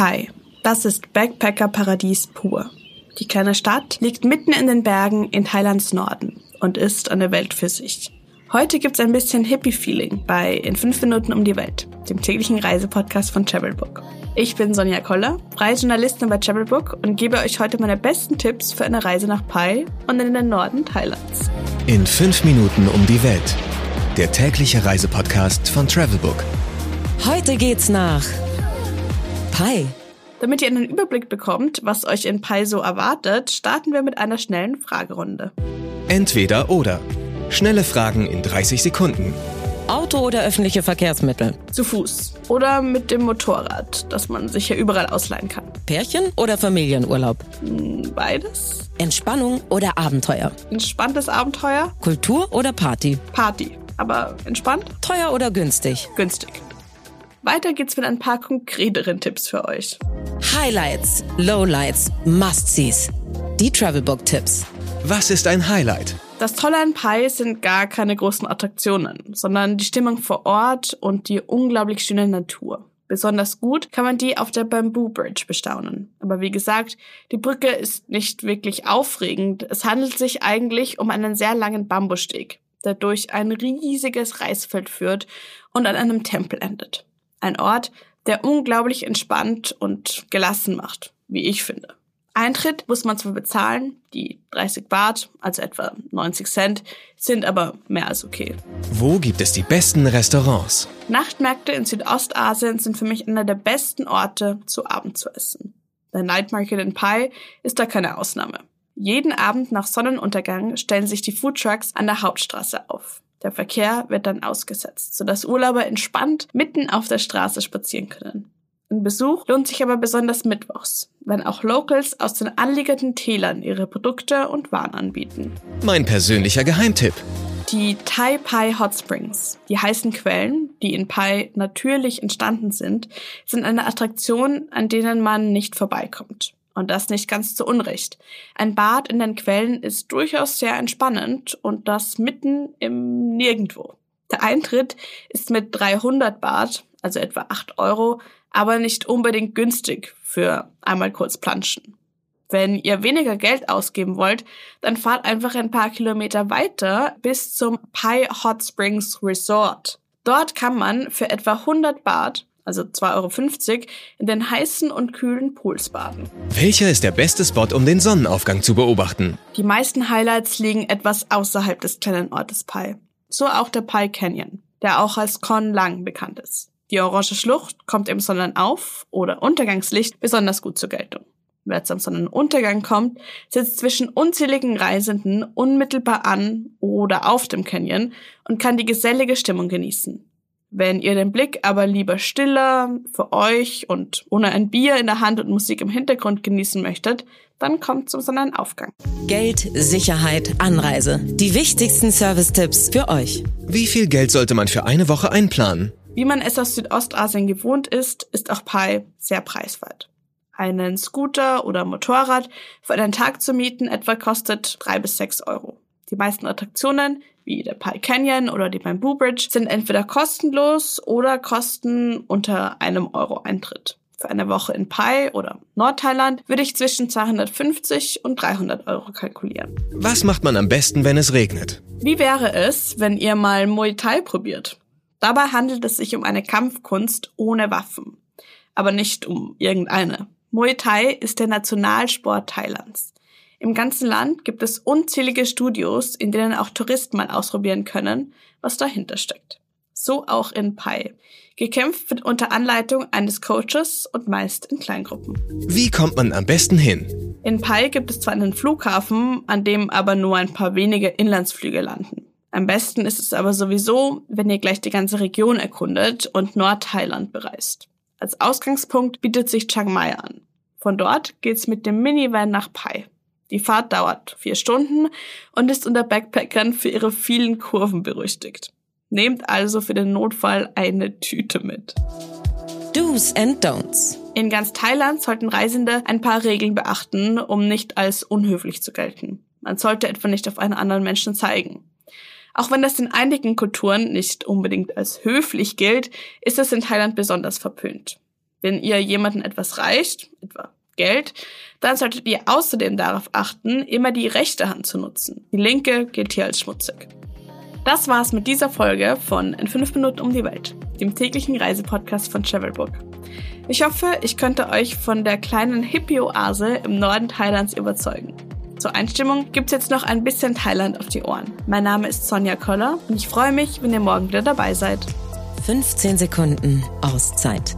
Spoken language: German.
Pai, das ist Backpacker-Paradies pur. Die kleine Stadt liegt mitten in den Bergen in Thailands Norden und ist eine Welt für sich. Heute gibt's ein bisschen Hippie-Feeling bei In 5 Minuten um die Welt, dem täglichen Reisepodcast von Travelbook. Ich bin Sonja Koller, freie Journalistin bei Travelbook und gebe euch heute meine besten Tipps für eine Reise nach Pai und in den Norden Thailands. In 5 Minuten um die Welt, der tägliche Reisepodcast von Travelbook. Heute geht's nach Pai. Damit ihr einen Überblick bekommt, was euch in Pai so erwartet, starten wir mit einer schnellen Fragerunde. Entweder oder. Schnelle Fragen in 30 Sekunden. Auto oder öffentliche Verkehrsmittel? Zu Fuß oder mit dem Motorrad, das man sich ja überall ausleihen kann. Pärchen oder Familienurlaub? Hm, Beides. Entspannung oder Abenteuer? Entspanntes Abenteuer, Kultur oder Party? Party. Aber entspannt, Teuer oder günstig? günstig. Weiter geht's mit ein paar konkreteren Tipps für euch. Highlights, Lowlights, Must-Sees. Die Travelbook-Tipps. Was ist ein Highlight? Das Tolle an Pai sind gar keine großen Attraktionen, sondern die Stimmung vor Ort und die unglaublich schöne Natur. Besonders gut kann man die auf der Bamboo Bridge bestaunen. Aber wie gesagt, die Brücke ist nicht wirklich aufregend. Es handelt sich eigentlich um einen sehr langen Bambussteg, der durch ein riesiges Reisfeld führt und an einem Tempel endet. Ein Ort, der unglaublich entspannt und gelassen macht, wie ich finde. Eintritt muss man zwar bezahlen, die 30 Baht, also etwa 90 Cent, sind aber mehr als okay. Wo gibt es die besten Restaurants? Nachtmärkte in Südostasien sind für mich einer der besten Orte, zu Abend zu essen. Der Night Market in Pai ist da keine Ausnahme. Jeden Abend nach Sonnenuntergang stellen sich die Foodtrucks an der Hauptstraße auf. Der Verkehr wird dann ausgesetzt, sodass Urlauber entspannt mitten auf der Straße spazieren können. Ein Besuch lohnt sich aber besonders mittwochs, wenn auch Locals aus den anliegenden Tälern ihre Produkte und Waren anbieten. Mein persönlicher Geheimtipp. Die Thai Pai Hot Springs, die heißen Quellen, die in Pai natürlich entstanden sind, sind eine Attraktion, an denen man nicht vorbeikommt. Und das nicht ganz zu Unrecht. Ein Bad in den Quellen ist durchaus sehr entspannend und das mitten im Nirgendwo. Der Eintritt ist mit 300 Baht, also etwa 8 Euro, aber nicht unbedingt günstig für einmal kurz planschen. Wenn ihr weniger Geld ausgeben wollt, dann fahrt einfach ein paar Kilometer weiter bis zum Pai Hot Springs Resort. Dort kann man für etwa 100 Baht, also 2,50 Euro, in den heißen und kühlen Pools baden. Welcher ist der beste Spot, um den Sonnenaufgang zu beobachten? Die meisten Highlights liegen etwas außerhalb des kleinen Ortes Pai. So auch der Pai Canyon, der auch als Kon Lang bekannt ist. Die orange Schlucht kommt im Sonnenauf- oder Untergangslicht besonders gut zur Geltung. Wer zum Sonnenuntergang kommt, sitzt zwischen unzähligen Reisenden unmittelbar an oder auf dem Canyon und kann die gesellige Stimmung genießen. Wenn ihr den Blick aber lieber stiller, für euch und ohne ein Bier in der Hand und Musik im Hintergrund genießen möchtet, dann kommt zum Sonnenaufgang. Geld, Sicherheit, Anreise. Die wichtigsten Service-Tipps für euch. Wie viel Geld sollte man für eine Woche einplanen? Wie man es aus Südostasien gewohnt ist, ist auch Pai sehr preiswert. Einen Scooter oder Motorrad für einen Tag zu mieten etwa kostet drei bis sechs Euro. Die meisten Attraktionen, wie der Pai Canyon oder die Bamboo Bridge, sind entweder kostenlos oder kosten unter einem Euro Eintritt. Für eine Woche in Pai oder Nordthailand würde ich zwischen 250 und 300 Euro kalkulieren. Was macht man am besten, wenn es regnet? Wie wäre es, wenn ihr mal Muay Thai probiert? Dabei handelt es sich um eine Kampfkunst ohne Waffen. Aber nicht um irgendeine. Muay Thai ist der Nationalsport Thailands. Im ganzen Land gibt es unzählige Studios, in denen auch Touristen mal ausprobieren können, was dahinter steckt. So auch in Pai. Gekämpft wird unter Anleitung eines Coaches und meist in Kleingruppen. Wie kommt man am besten hin? In Pai gibt es zwar einen Flughafen, an dem aber nur ein paar wenige Inlandsflüge landen. Am besten ist es aber sowieso, wenn ihr gleich die ganze Region erkundet und Nordthailand bereist. Als Ausgangspunkt bietet sich Chiang Mai an. Von dort geht's mit dem Minivan nach Pai. Die Fahrt dauert vier Stunden und ist unter Backpackern für ihre vielen Kurven berüchtigt. Nehmt also für den Notfall eine Tüte mit. Do's and Don'ts. In ganz Thailand sollten Reisende ein paar Regeln beachten, um nicht als unhöflich zu gelten. Man sollte etwa nicht auf einen anderen Menschen zeigen. Auch wenn das in einigen Kulturen nicht unbedingt als höflich gilt, ist es in Thailand besonders verpönt. Wenn ihr jemandem etwas reicht, etwa Geld, dann solltet ihr außerdem darauf achten, immer die rechte Hand zu nutzen. Die linke gilt hier als schmutzig. Das war's mit dieser Folge von In 5 Minuten um die Welt, dem täglichen Reisepodcast von Travelbook. Ich hoffe, ich könnte euch von der kleinen Hippie-Oase im Norden Thailands überzeugen. Zur Einstimmung gibt's jetzt noch ein bisschen Thailand auf die Ohren. Mein Name ist Sonja Koller und ich freue mich, wenn ihr morgen wieder dabei seid. 15 Sekunden Auszeit